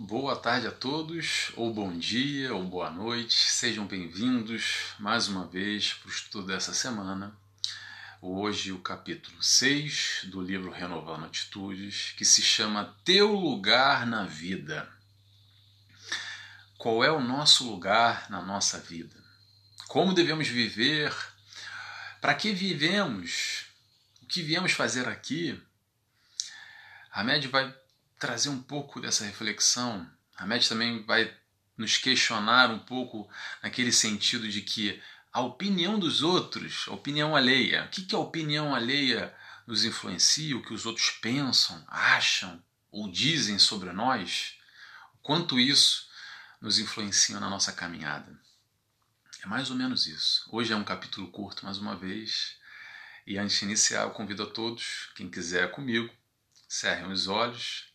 Boa tarde a todos, ou bom dia, ou boa noite, sejam bem-vindos mais uma vez para o estudo dessa semana. Hoje, o capítulo 6 do livro Renovando Atitudes, que se chama Teu Lugar na Vida. Qual é o nosso lugar na nossa vida? Como devemos viver? Para que vivemos? O que viemos fazer aqui? Média vai trazer um pouco dessa reflexão. A média também vai nos questionar um pouco naquele sentido de que a opinião dos outros, a opinião alheia, o que, que a opinião alheia nos influencia, o que os outros pensam, acham ou dizem sobre nós, o quanto isso nos influencia na nossa caminhada. É mais ou menos isso. Hoje é um capítulo curto, mais uma vez, e antes de iniciar, eu convido a todos, quem quiser comigo, cerrem os olhos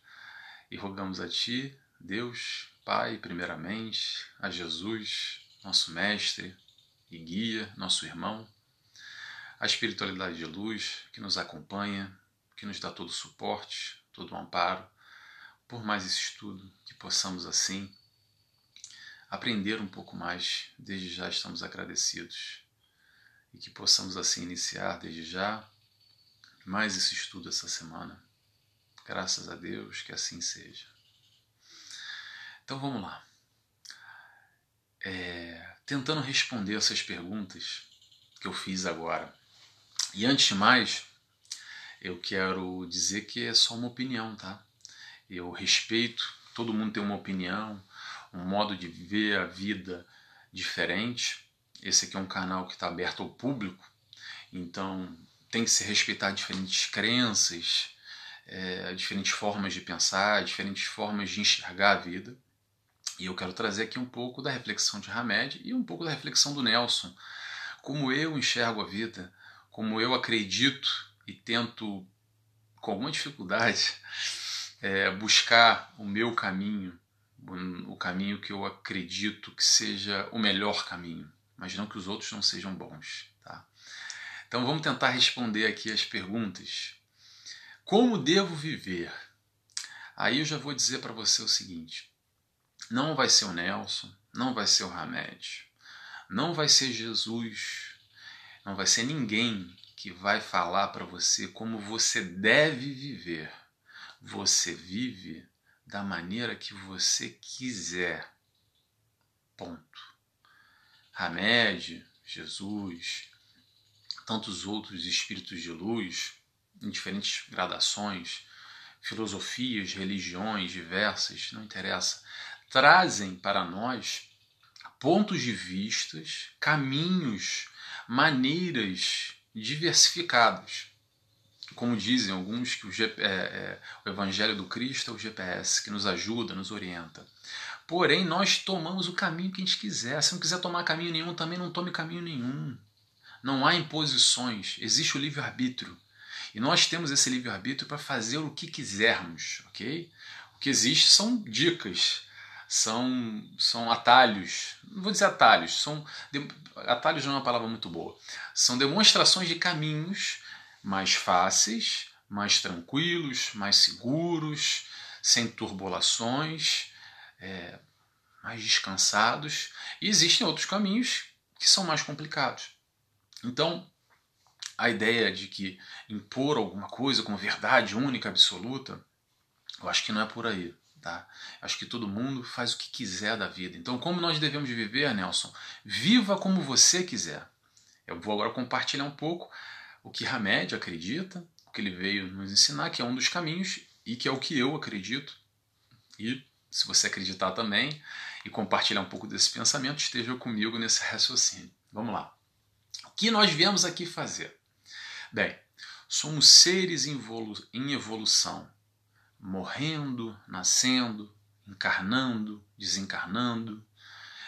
e rogamos a Ti, Deus, Pai, primeiramente, a Jesus, nosso Mestre e guia, nosso irmão, a espiritualidade de luz que nos acompanha, que nos dá todo o suporte, todo o amparo, por mais esse estudo, que possamos assim aprender um pouco mais, desde já estamos agradecidos, e que possamos assim iniciar desde já mais esse estudo essa semana Graças a Deus que assim seja. Então vamos lá. É, tentando responder essas perguntas que eu fiz agora. E antes de mais, eu quero dizer que é só uma opinião, tá? Eu respeito, todo mundo tem uma opinião, um modo de ver a vida diferente. Esse aqui é um canal que está aberto ao público, então tem que se respeitar diferentes crenças, é, diferentes formas de pensar, diferentes formas de enxergar a vida. E eu quero trazer aqui um pouco da reflexão de Hamed e um pouco da reflexão do Nelson. Como eu enxergo a vida, como eu acredito e tento, com alguma dificuldade, é, buscar o meu caminho, o caminho que eu acredito que seja o melhor caminho, mas não que os outros não sejam bons. Tá? Então vamos tentar responder aqui as perguntas como devo viver? Aí eu já vou dizer para você o seguinte: não vai ser o Nelson, não vai ser o Hamed, não vai ser Jesus, não vai ser ninguém que vai falar para você como você deve viver. Você vive da maneira que você quiser. Ponto. Hamed, Jesus, tantos outros espíritos de luz em diferentes gradações, filosofias, religiões diversas, não interessa, trazem para nós pontos de vistas, caminhos, maneiras diversificadas. Como dizem alguns, que o, é, é, o Evangelho do Cristo é o GPS que nos ajuda, nos orienta. Porém, nós tomamos o caminho que a gente quiser. Se não quiser tomar caminho nenhum, também não tome caminho nenhum. Não há imposições, existe o livre-arbítrio. E nós temos esse livre-arbítrio para fazer o que quisermos, ok? O que existe são dicas, são, são atalhos. Não vou dizer atalhos, são. Atalhos não é uma palavra muito boa. São demonstrações de caminhos mais fáceis, mais tranquilos, mais seguros, sem turbulações, é, mais descansados. E existem outros caminhos que são mais complicados. Então, a ideia de que impor alguma coisa como verdade única, absoluta, eu acho que não é por aí. Tá? Acho que todo mundo faz o que quiser da vida. Então, como nós devemos viver, Nelson? Viva como você quiser. Eu vou agora compartilhar um pouco o que Hamed acredita, o que ele veio nos ensinar, que é um dos caminhos e que é o que eu acredito. E se você acreditar também e compartilhar um pouco desse pensamento, esteja comigo nesse raciocínio. Vamos lá. O que nós viemos aqui fazer? Bem, somos seres em evolução, morrendo, nascendo, encarnando, desencarnando.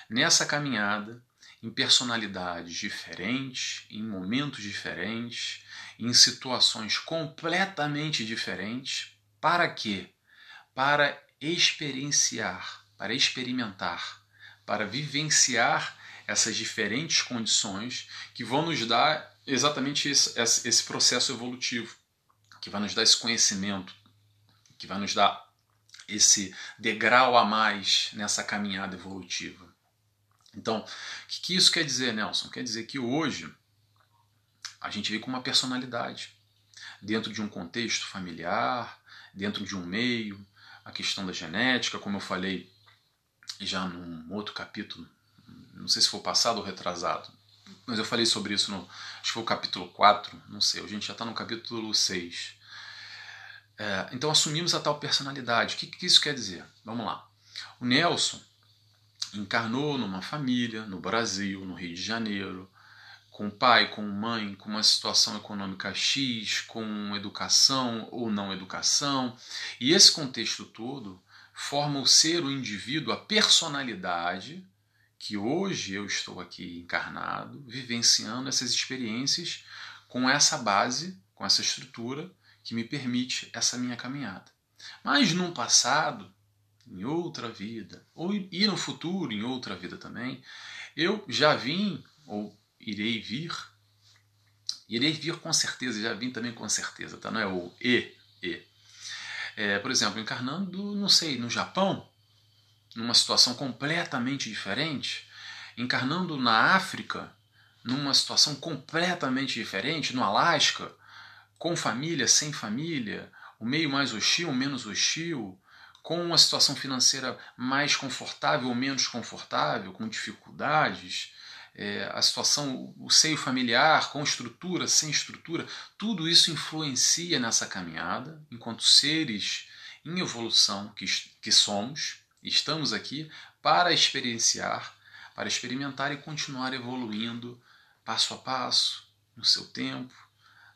Nessa caminhada, em personalidades diferentes, em momentos diferentes, em situações completamente diferentes. Para quê? Para experienciar, para experimentar, para vivenciar essas diferentes condições que vão nos dar exatamente esse, esse processo evolutivo, que vai nos dar esse conhecimento, que vai nos dar esse degrau a mais nessa caminhada evolutiva. Então, o que, que isso quer dizer, Nelson? Quer dizer que hoje a gente vê com uma personalidade dentro de um contexto familiar, dentro de um meio, a questão da genética, como eu falei já num outro capítulo, não sei se foi passado ou retrasado, mas eu falei sobre isso no, acho que foi o capítulo 4, não sei, a gente já está no capítulo 6. É, então assumimos a tal personalidade. O que, que isso quer dizer? Vamos lá. O Nelson encarnou numa família no Brasil, no Rio de Janeiro, com pai, com mãe, com uma situação econômica X, com educação ou não educação. E esse contexto todo forma o ser, o indivíduo, a personalidade que hoje eu estou aqui encarnado, vivenciando essas experiências com essa base, com essa estrutura que me permite essa minha caminhada. Mas no passado, em outra vida, ou e no futuro, em outra vida também, eu já vim, ou irei vir, irei vir com certeza, já vim também com certeza, tá? não é o e, e. É, por exemplo, encarnando, não sei, no Japão, numa situação completamente diferente, encarnando na África, numa situação completamente diferente, no Alasca, com família, sem família, o meio mais hostil, menos hostil, com uma situação financeira mais confortável ou menos confortável, com dificuldades, é, a situação, o seio familiar, com estrutura, sem estrutura, tudo isso influencia nessa caminhada, enquanto seres em evolução que, que somos, estamos aqui para experienciar, para experimentar e continuar evoluindo passo a passo, no seu tempo,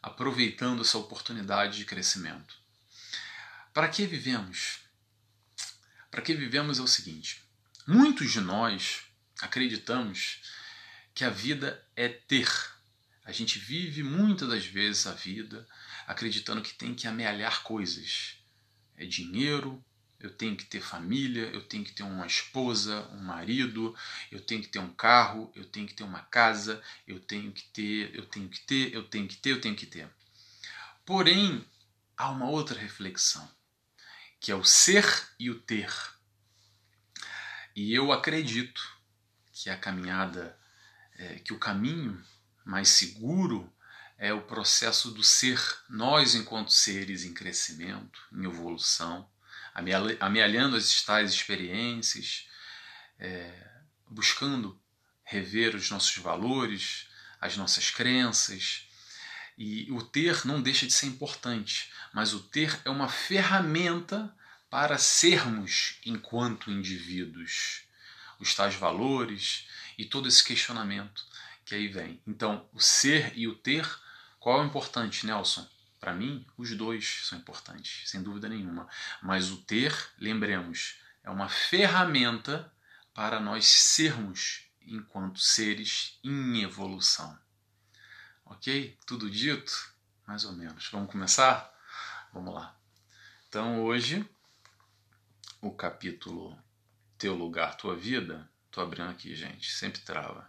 aproveitando essa oportunidade de crescimento. Para que vivemos? Para que vivemos é o seguinte: muitos de nós acreditamos que a vida é ter. A gente vive muitas das vezes a vida acreditando que tem que amealhar coisas. É dinheiro, eu tenho que ter família, eu tenho que ter uma esposa, um marido, eu tenho que ter um carro, eu tenho que ter uma casa, eu tenho que ter, eu tenho que ter, eu tenho que ter, eu tenho que ter. Porém, há uma outra reflexão, que é o ser e o ter. E eu acredito que a caminhada é, que o caminho mais seguro é o processo do ser, nós enquanto seres em crescimento, em evolução, amealhando as tais experiências, é, buscando rever os nossos valores, as nossas crenças. E o ter não deixa de ser importante, mas o ter é uma ferramenta para sermos enquanto indivíduos. Os tais valores, e todo esse questionamento que aí vem. Então, o ser e o ter, qual é o importante, Nelson? Para mim, os dois são importantes, sem dúvida nenhuma. Mas o ter, lembremos, é uma ferramenta para nós sermos enquanto seres em evolução. Ok? Tudo dito? Mais ou menos. Vamos começar? Vamos lá. Então, hoje, o capítulo Teu Lugar, Tua Vida Tô abrindo aqui, gente. Sempre trava.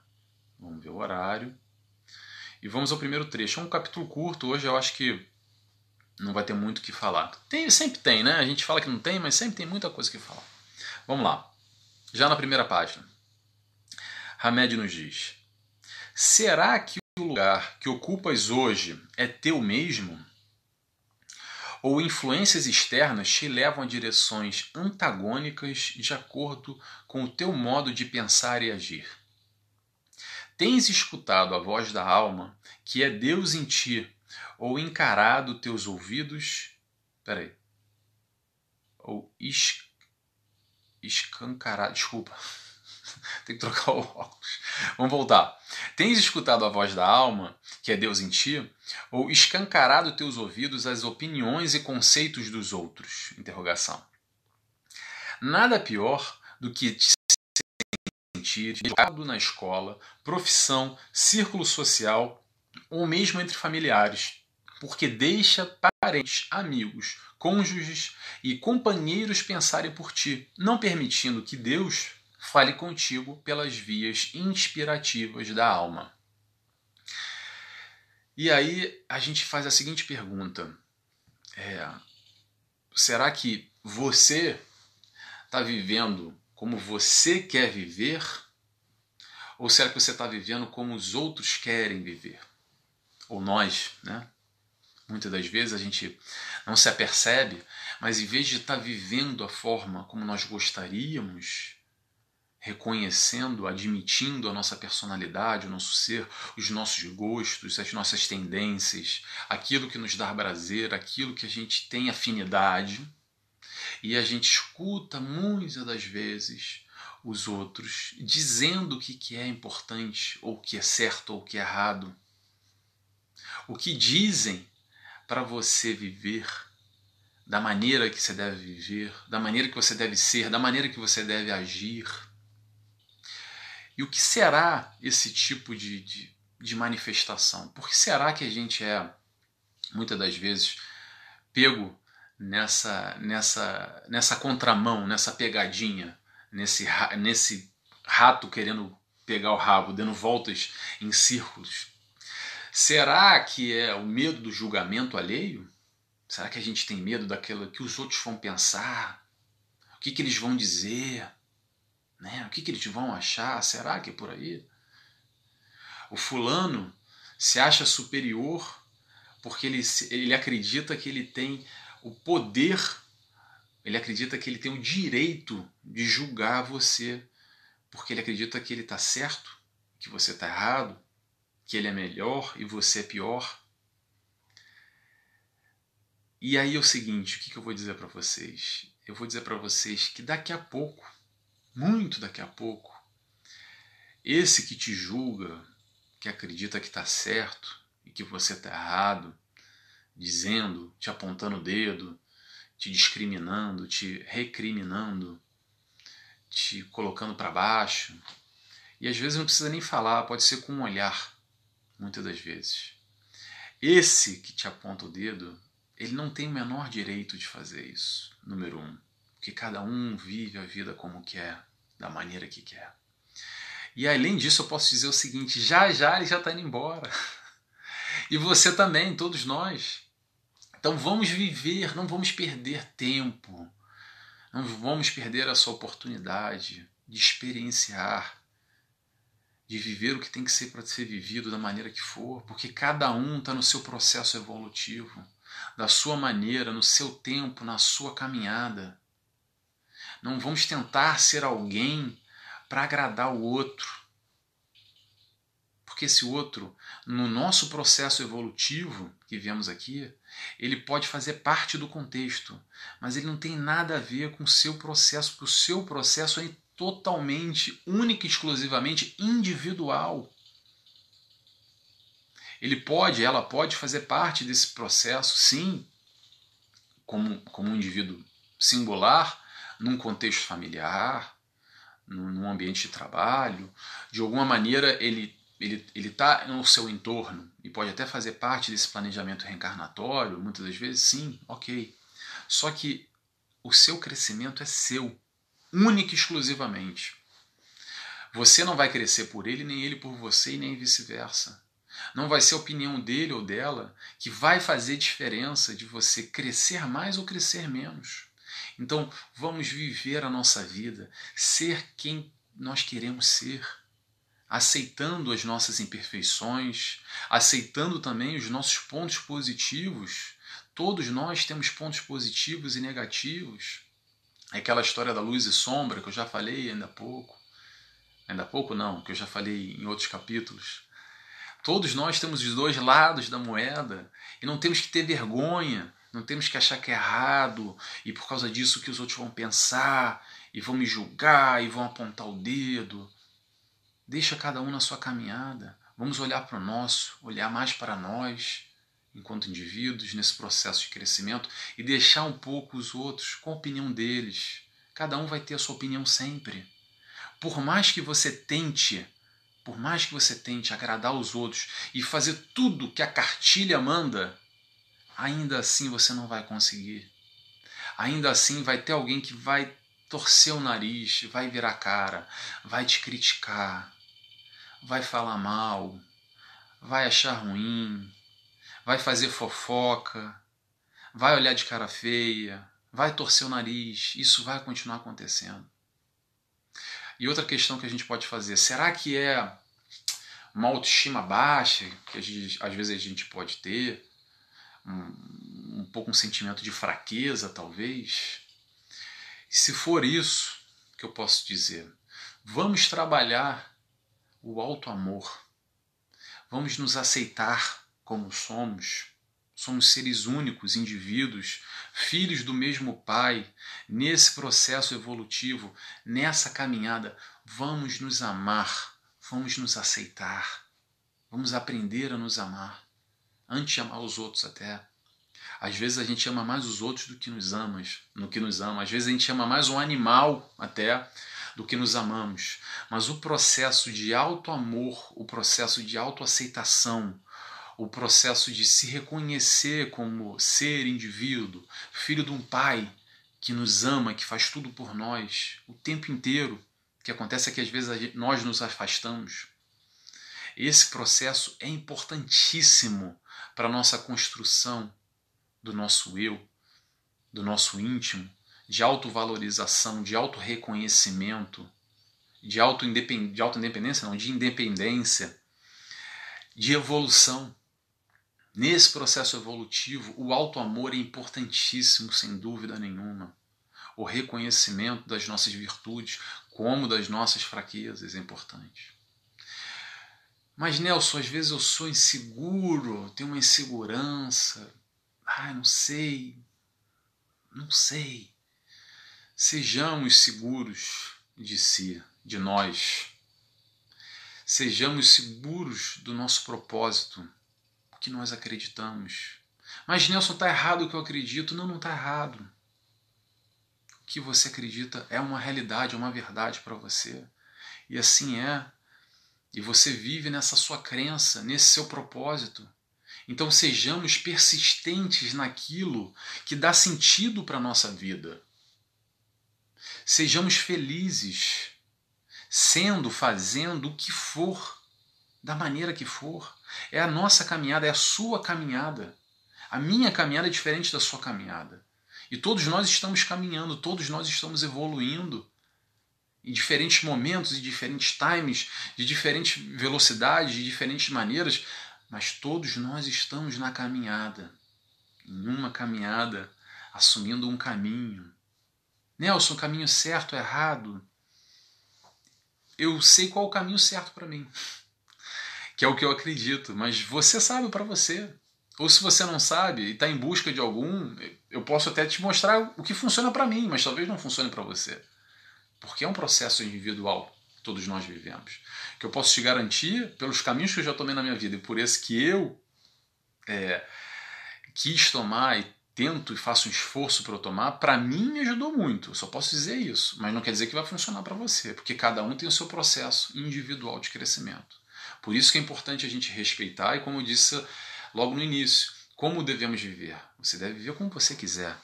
Vamos ver o horário. E vamos ao primeiro trecho. É um capítulo curto. Hoje eu acho que não vai ter muito o que falar. Tem, sempre tem, né? A gente fala que não tem, mas sempre tem muita coisa que falar. Vamos lá. Já na primeira página. Hamed nos diz: Será que o lugar que ocupas hoje é teu mesmo? ou influências externas te levam a direções antagônicas de acordo com o teu modo de pensar e agir. Tens escutado a voz da alma, que é Deus em ti, ou encarado teus ouvidos. Peraí. Ou es, escancarado. Desculpa. Tem que trocar o óculos. Vamos voltar. Tens escutado a voz da alma, que é Deus em ti, ou escancarado teus ouvidos às opiniões e conceitos dos outros? Interrogação. Nada pior do que te sentir na escola, profissão, círculo social ou mesmo entre familiares, porque deixa parentes, amigos, cônjuges e companheiros pensarem por ti, não permitindo que Deus fale contigo pelas vias inspirativas da alma. E aí a gente faz a seguinte pergunta: é, será que você está vivendo como você quer viver? Ou será que você está vivendo como os outros querem viver? Ou nós, né? Muitas das vezes a gente não se apercebe, mas em vez de estar tá vivendo a forma como nós gostaríamos, reconhecendo, admitindo a nossa personalidade, o nosso ser, os nossos gostos, as nossas tendências, aquilo que nos dá prazer, aquilo que a gente tem afinidade, e a gente escuta muitas das vezes os outros dizendo o que é importante, ou o que é certo, ou o que é errado. O que dizem para você viver da maneira que você deve viver, da maneira que você deve ser, da maneira que você deve agir. E o que será esse tipo de, de, de manifestação? Por que será que a gente é, muitas das vezes, pego nessa, nessa, nessa contramão, nessa pegadinha, nesse, nesse rato querendo pegar o rabo, dando voltas em círculos. Será que é o medo do julgamento alheio? Será que a gente tem medo daquilo que os outros vão pensar? O que, que eles vão dizer? Né? O que, que eles vão achar? Será que é por aí? O fulano se acha superior porque ele, ele acredita que ele tem o poder, ele acredita que ele tem o direito de julgar você, porque ele acredita que ele está certo, que você está errado, que ele é melhor e você é pior. E aí é o seguinte, o que, que eu vou dizer para vocês? Eu vou dizer para vocês que daqui a pouco, muito daqui a pouco, esse que te julga, que acredita que está certo e que você está errado, dizendo, te apontando o dedo, te discriminando, te recriminando, te colocando para baixo. E às vezes não precisa nem falar, pode ser com um olhar, muitas das vezes. Esse que te aponta o dedo, ele não tem o menor direito de fazer isso, número um. Porque cada um vive a vida como quer, da maneira que quer. E além disso, eu posso dizer o seguinte: já já ele já está indo embora. E você também, todos nós. Então vamos viver, não vamos perder tempo, não vamos perder essa oportunidade de experienciar, de viver o que tem que ser para ser vivido da maneira que for, porque cada um está no seu processo evolutivo, da sua maneira, no seu tempo, na sua caminhada. Não vamos tentar ser alguém para agradar o outro porque esse outro, no nosso processo evolutivo que vemos aqui, ele pode fazer parte do contexto, mas ele não tem nada a ver com o seu processo, porque o seu processo é totalmente, única e exclusivamente individual. Ele pode, ela pode fazer parte desse processo, sim, como, como um indivíduo singular, num contexto familiar, num ambiente de trabalho. De alguma maneira, ele ele está no seu entorno e pode até fazer parte desse planejamento reencarnatório, muitas das vezes, sim, ok. Só que o seu crescimento é seu, único e exclusivamente. Você não vai crescer por ele, nem ele por você, e nem vice-versa. Não vai ser a opinião dele ou dela que vai fazer diferença de você crescer mais ou crescer menos. Então, vamos viver a nossa vida, ser quem nós queremos ser aceitando as nossas imperfeições, aceitando também os nossos pontos positivos. Todos nós temos pontos positivos e negativos. É aquela história da luz e sombra que eu já falei ainda há pouco. Ainda há pouco não, que eu já falei em outros capítulos. Todos nós temos os dois lados da moeda e não temos que ter vergonha, não temos que achar que é errado e por causa disso que os outros vão pensar e vão me julgar e vão apontar o dedo. Deixa cada um na sua caminhada. Vamos olhar para o nosso, olhar mais para nós, enquanto indivíduos, nesse processo de crescimento e deixar um pouco os outros com a opinião deles. Cada um vai ter a sua opinião sempre. Por mais que você tente, por mais que você tente agradar os outros e fazer tudo que a cartilha manda, ainda assim você não vai conseguir. Ainda assim vai ter alguém que vai torcer o nariz, vai virar cara, vai te criticar, vai falar mal, vai achar ruim, vai fazer fofoca, vai olhar de cara feia, vai torcer o nariz, isso vai continuar acontecendo. E outra questão que a gente pode fazer, será que é uma autoestima baixa, que gente, às vezes a gente pode ter, um, um pouco um sentimento de fraqueza, talvez? E se for isso, que eu posso dizer, vamos trabalhar o alto amor, vamos nos aceitar como somos Somos seres únicos, indivíduos, filhos do mesmo Pai. Nesse processo evolutivo, nessa caminhada, vamos nos amar, vamos nos aceitar, vamos aprender a nos amar, antes de amar os outros até. Às vezes a gente ama mais os outros do que nos amamos, no que nos ama. Às vezes a gente ama mais um animal até do que nos amamos. Mas o processo de auto amor, o processo de autoaceitação, o processo de se reconhecer como ser indivíduo, filho de um pai que nos ama, que faz tudo por nós o tempo inteiro. O que acontece é que às vezes nós nos afastamos. Esse processo é importantíssimo para a nossa construção do nosso eu, do nosso íntimo, de autovalorização, de autorreconhecimento, de auto-independência, não, de independência, de evolução. Nesse processo evolutivo, o auto-amor é importantíssimo, sem dúvida nenhuma. O reconhecimento das nossas virtudes, como das nossas fraquezas, é importante. Mas, Nelson, às vezes eu sou inseguro, tenho uma insegurança. Ai, não sei. Não sei. Sejamos seguros de si, de nós. Sejamos seguros do nosso propósito que nós acreditamos. Mas Nelson, está errado o que eu acredito. Não, não está errado. O que você acredita é uma realidade, é uma verdade para você. E assim é. E você vive nessa sua crença, nesse seu propósito. Então sejamos persistentes naquilo que dá sentido para a nossa vida. Sejamos felizes, sendo, fazendo o que for, da maneira que for. É a nossa caminhada, é a sua caminhada. A minha caminhada é diferente da sua caminhada. E todos nós estamos caminhando, todos nós estamos evoluindo em diferentes momentos, em diferentes times, de diferentes velocidades, de diferentes maneiras, mas todos nós estamos na caminhada, em uma caminhada, assumindo um caminho. Nelson, caminho certo, errado? Eu sei qual o caminho certo para mim que é o que eu acredito, mas você sabe para você. Ou se você não sabe e está em busca de algum, eu posso até te mostrar o que funciona para mim, mas talvez não funcione para você. Porque é um processo individual que todos nós vivemos. Que eu posso te garantir, pelos caminhos que eu já tomei na minha vida e por esse que eu é, quis tomar e tento e faço um esforço para eu tomar, para mim me ajudou muito. Eu só posso dizer isso, mas não quer dizer que vai funcionar para você, porque cada um tem o seu processo individual de crescimento. Por isso que é importante a gente respeitar e, como eu disse logo no início, como devemos viver? Você deve viver como você quiser.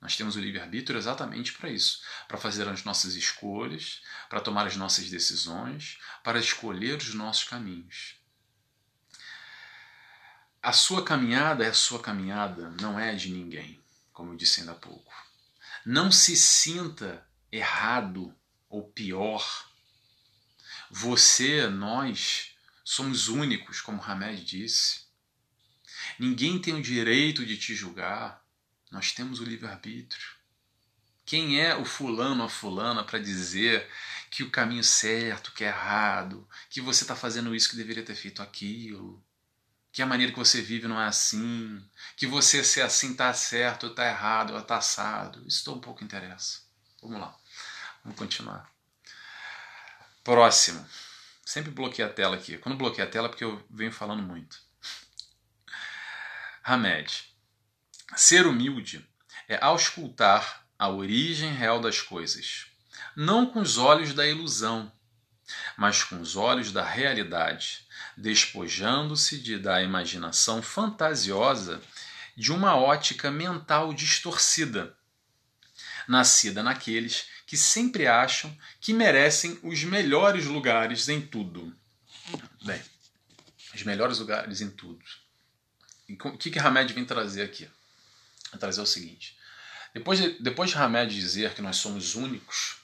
Nós temos o livre-arbítrio exatamente para isso, para fazer as nossas escolhas, para tomar as nossas decisões, para escolher os nossos caminhos. A sua caminhada é a sua caminhada, não é de ninguém, como eu disse ainda há pouco. Não se sinta errado ou pior. Você, nós, Somos únicos, como Hamed disse. Ninguém tem o direito de te julgar. Nós temos o livre-arbítrio. Quem é o fulano ou a fulana para dizer que o caminho certo, que é errado, que você está fazendo isso que deveria ter feito aquilo, que a maneira que você vive não é assim, que você ser assim está certo, está errado, está assado. Isso tão pouco interessa. Vamos lá, vamos continuar. Próximo. Sempre bloqueei a tela aqui. Quando bloqueei a tela é porque eu venho falando muito. Hamed. Ser humilde é auscultar a origem real das coisas, não com os olhos da ilusão, mas com os olhos da realidade, despojando-se de da imaginação fantasiosa de uma ótica mental distorcida, nascida naqueles que sempre acham que merecem os melhores lugares em tudo. Bem, os melhores lugares em tudo. E o que, que Hamed vem trazer aqui? Vem trazer o seguinte: Depois de, depois de Hamed dizer que nós somos únicos,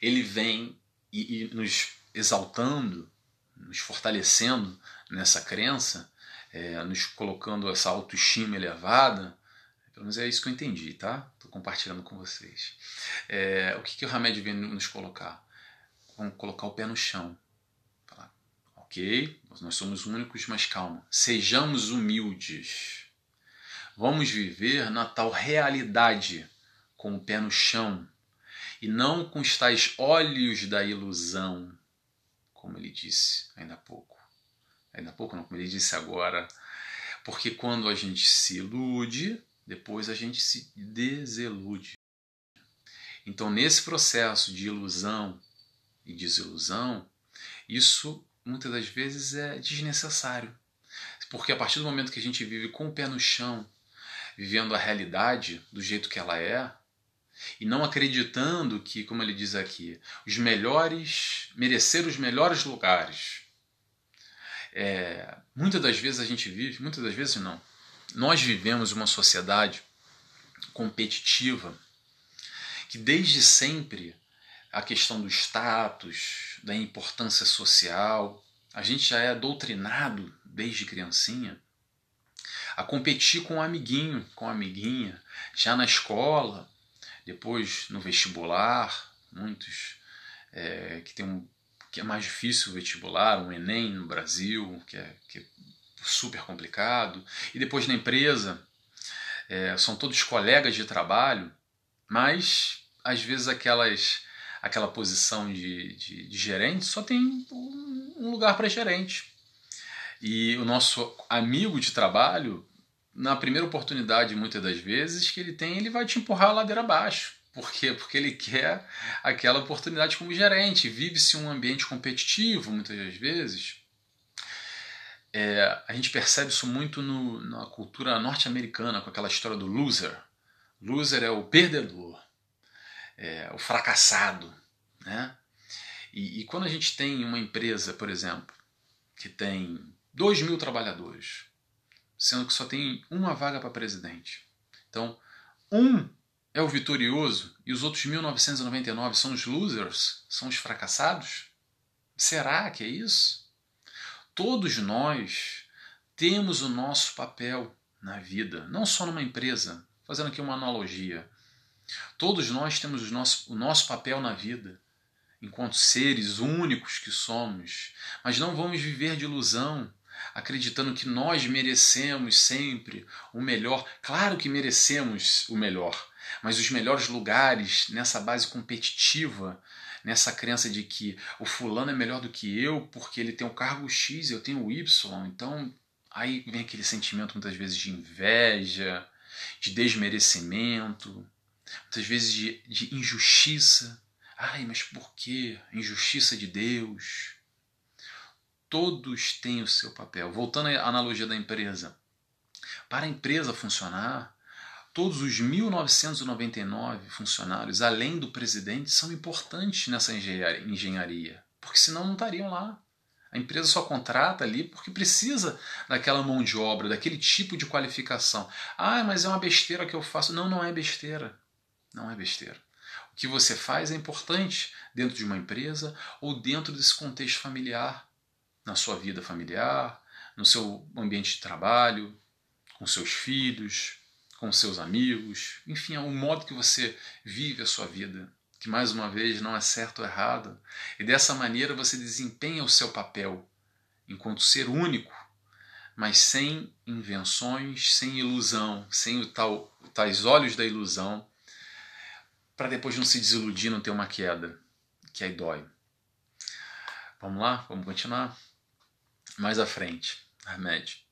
ele vem e, e nos exaltando, nos fortalecendo nessa crença, é, nos colocando essa autoestima elevada. Pelo menos é isso que eu entendi, tá? Estou compartilhando com vocês. É, o que, que o Hamed vem nos colocar? Vamos colocar o pé no chão. Falar, ok, nós somos únicos, mas calma. Sejamos humildes. Vamos viver na tal realidade, com o pé no chão, e não com os tais olhos da ilusão, como ele disse ainda há pouco. Ainda há pouco, não, como ele disse agora. Porque quando a gente se ilude, depois a gente se desilude. Então, nesse processo de ilusão e desilusão, isso muitas das vezes é desnecessário. Porque a partir do momento que a gente vive com o pé no chão, vivendo a realidade do jeito que ela é, e não acreditando que, como ele diz aqui, os melhores, merecer os melhores lugares. É, muitas das vezes a gente vive, muitas das vezes não. Nós vivemos uma sociedade competitiva que desde sempre a questão do status, da importância social, a gente já é doutrinado desde criancinha a competir com o um amiguinho, com a amiguinha, já na escola, depois no vestibular, muitos é, que tem um que é mais difícil o vestibular, um Enem no Brasil, que é, que é super complicado, e depois na empresa, é, são todos colegas de trabalho, mas às vezes aquelas aquela posição de, de, de gerente só tem um lugar para gerente. E o nosso amigo de trabalho, na primeira oportunidade, muitas das vezes, que ele tem, ele vai te empurrar a ladeira abaixo. Por quê? Porque ele quer aquela oportunidade como gerente. Vive-se um ambiente competitivo, muitas das vezes. É, a gente percebe isso muito no, na cultura norte-americana, com aquela história do loser. Loser é o perdedor, é o fracassado. Né? E, e quando a gente tem uma empresa, por exemplo, que tem 2 mil trabalhadores, sendo que só tem uma vaga para presidente. Então, um é o vitorioso e os outros 1999 são os losers, são os fracassados? Será que é isso? Todos nós temos o nosso papel na vida, não só numa empresa, fazendo aqui uma analogia. Todos nós temos o nosso, o nosso papel na vida enquanto seres únicos que somos, mas não vamos viver de ilusão, acreditando que nós merecemos sempre o melhor. Claro que merecemos o melhor, mas os melhores lugares nessa base competitiva, nessa crença de que o fulano é melhor do que eu porque ele tem o cargo X e eu tenho o Y, então aí vem aquele sentimento muitas vezes de inveja, de desmerecimento, muitas vezes de, de injustiça Ai, mas por quê? Injustiça de Deus. Todos têm o seu papel. Voltando à analogia da empresa. Para a empresa funcionar, todos os 1999 funcionários, além do presidente, são importantes nessa engenharia, porque senão não estariam lá. A empresa só contrata ali porque precisa daquela mão de obra, daquele tipo de qualificação. Ah, mas é uma besteira que eu faço. Não, não é besteira. Não é besteira que você faz é importante dentro de uma empresa ou dentro desse contexto familiar, na sua vida familiar, no seu ambiente de trabalho, com seus filhos, com seus amigos, enfim, é o modo que você vive a sua vida, que mais uma vez não é certo ou errado, e dessa maneira você desempenha o seu papel enquanto ser único, mas sem invenções, sem ilusão, sem o tal, tais olhos da ilusão para depois não se desiludir, não ter uma queda, que aí dói. Vamos lá, vamos continuar. Mais à frente, Ahmed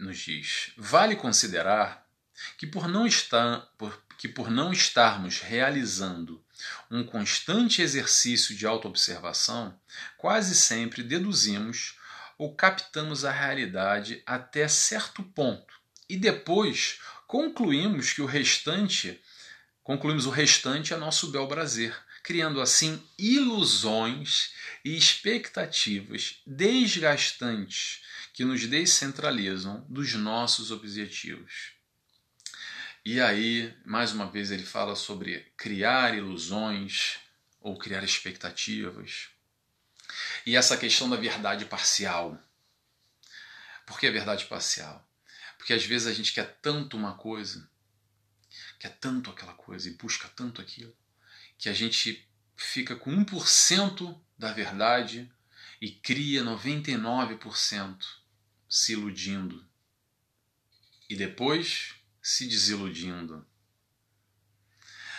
nos diz: vale considerar que por não estar, por, que por não estarmos realizando um constante exercício de autoobservação, quase sempre deduzimos ou captamos a realidade até certo ponto e depois concluímos que o restante Concluímos o restante a nosso bel prazer, criando assim ilusões e expectativas desgastantes que nos descentralizam dos nossos objetivos. E aí, mais uma vez, ele fala sobre criar ilusões ou criar expectativas. E essa questão da verdade parcial. Por que a verdade parcial? Porque às vezes a gente quer tanto uma coisa, quer tanto aquela coisa e busca tanto aquilo, que a gente fica com 1% da verdade e cria 99% se iludindo. E depois se desiludindo.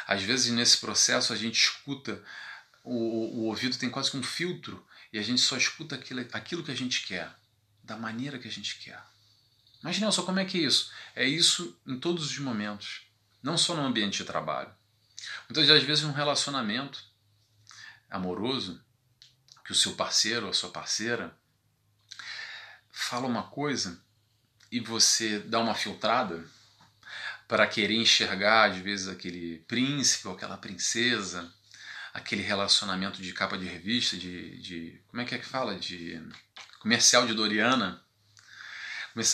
Às vezes nesse processo a gente escuta, o, o ouvido tem quase que um filtro e a gente só escuta aquilo, aquilo que a gente quer, da maneira que a gente quer. Mas Nelson, como é que é isso? É isso em todos os momentos, não só no ambiente de trabalho. Muitas das vezes um relacionamento amoroso, que o seu parceiro ou a sua parceira fala uma coisa e você dá uma filtrada, para querer enxergar, às vezes, aquele príncipe ou aquela princesa, aquele relacionamento de capa de revista, de. de como é que é que fala? De comercial de Doriana.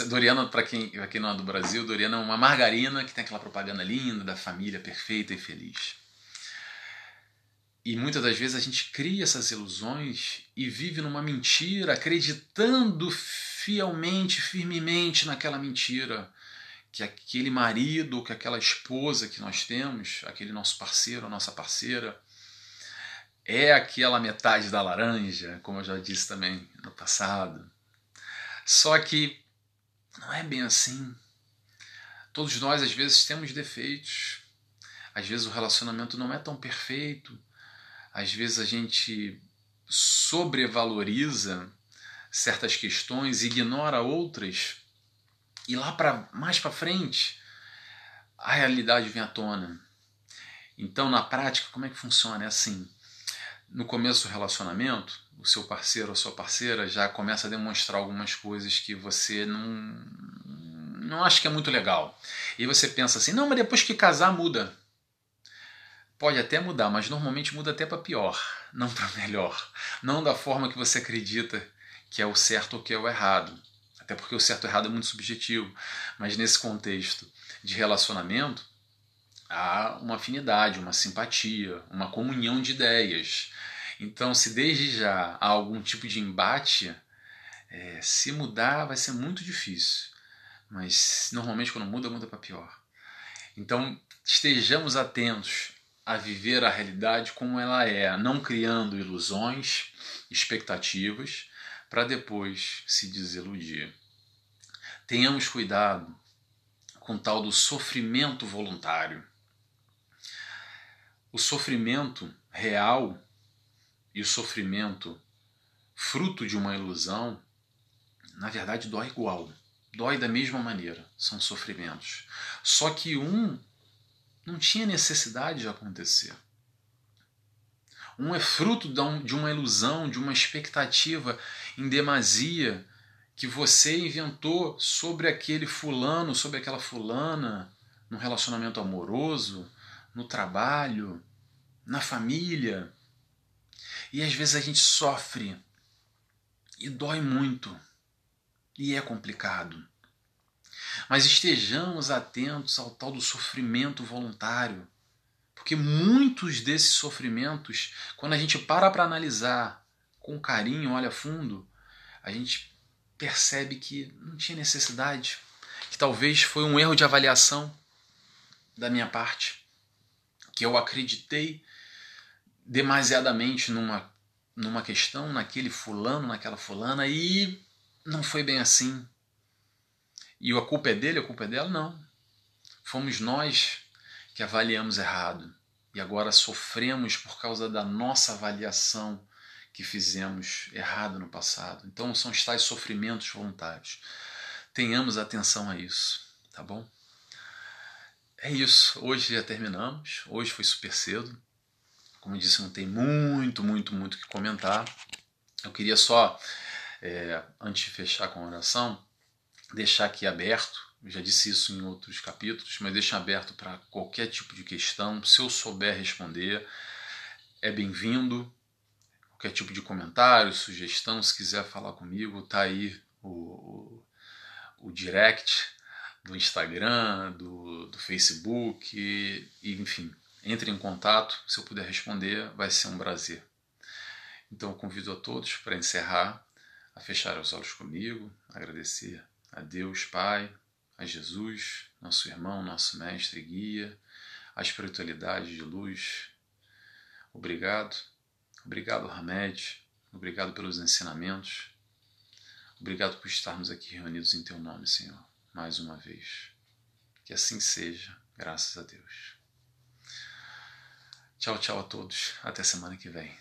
Doriana, para quem, quem não é do Brasil, Doriana é uma margarina que tem aquela propaganda linda da família perfeita e feliz. E muitas das vezes a gente cria essas ilusões e vive numa mentira, acreditando fielmente, firmemente naquela mentira que aquele marido, que aquela esposa que nós temos, aquele nosso parceiro, nossa parceira, é aquela metade da laranja, como eu já disse também no passado. Só que não é bem assim. Todos nós, às vezes, temos defeitos. Às vezes, o relacionamento não é tão perfeito. Às vezes, a gente sobrevaloriza certas questões, ignora outras e lá para mais para frente, a realidade vem à tona. Então, na prática, como é que funciona? É assim: no começo do relacionamento, o seu parceiro ou a sua parceira já começa a demonstrar algumas coisas que você não, não acha que é muito legal. E você pensa assim: não, mas depois que casar, muda. Pode até mudar, mas normalmente muda até para pior, não para melhor. Não da forma que você acredita que é o certo ou que é o errado até porque o certo e errado é muito subjetivo, mas nesse contexto de relacionamento, há uma afinidade, uma simpatia, uma comunhão de ideias. Então, se desde já há algum tipo de embate, é, se mudar vai ser muito difícil. Mas normalmente quando muda, muda para pior. Então, estejamos atentos a viver a realidade como ela é, não criando ilusões, expectativas, para depois se desiludir. Tenhamos cuidado com o tal do sofrimento voluntário. O sofrimento real e o sofrimento fruto de uma ilusão, na verdade, dói igual. Dói da mesma maneira. São sofrimentos. Só que um não tinha necessidade de acontecer. Um é fruto de uma ilusão, de uma expectativa em demasia que você inventou sobre aquele fulano, sobre aquela fulana, no relacionamento amoroso, no trabalho, na família. E às vezes a gente sofre e dói muito e é complicado. Mas estejamos atentos ao tal do sofrimento voluntário porque muitos desses sofrimentos, quando a gente para para analisar com carinho, olha fundo, a gente percebe que não tinha necessidade, que talvez foi um erro de avaliação da minha parte, que eu acreditei demasiadamente numa numa questão, naquele fulano, naquela fulana e não foi bem assim. E a culpa é dele, a culpa é dela? Não. Fomos nós que avaliamos errado e agora sofremos por causa da nossa avaliação que fizemos errado no passado. Então são os tais sofrimentos voluntários. Tenhamos atenção a isso, tá bom? É isso. Hoje já terminamos. Hoje foi super cedo. Como disse, não tem muito, muito, muito que comentar. Eu queria só, é, antes de fechar com a oração, deixar aqui aberto eu já disse isso em outros capítulos, mas deixa aberto para qualquer tipo de questão. Se eu souber responder, é bem-vindo. Qualquer tipo de comentário, sugestão, se quiser falar comigo, tá aí o, o, o direct do Instagram, do, do Facebook, e, enfim, entre em contato. Se eu puder responder, vai ser um prazer. Então, eu convido a todos para encerrar, a fechar os olhos comigo, agradecer a Deus Pai, a Jesus, nosso irmão, nosso mestre e guia, a espiritualidade de luz. Obrigado, obrigado, Hamed, obrigado pelos ensinamentos, obrigado por estarmos aqui reunidos em Teu nome, Senhor, mais uma vez. Que assim seja, graças a Deus. Tchau, tchau a todos. Até semana que vem.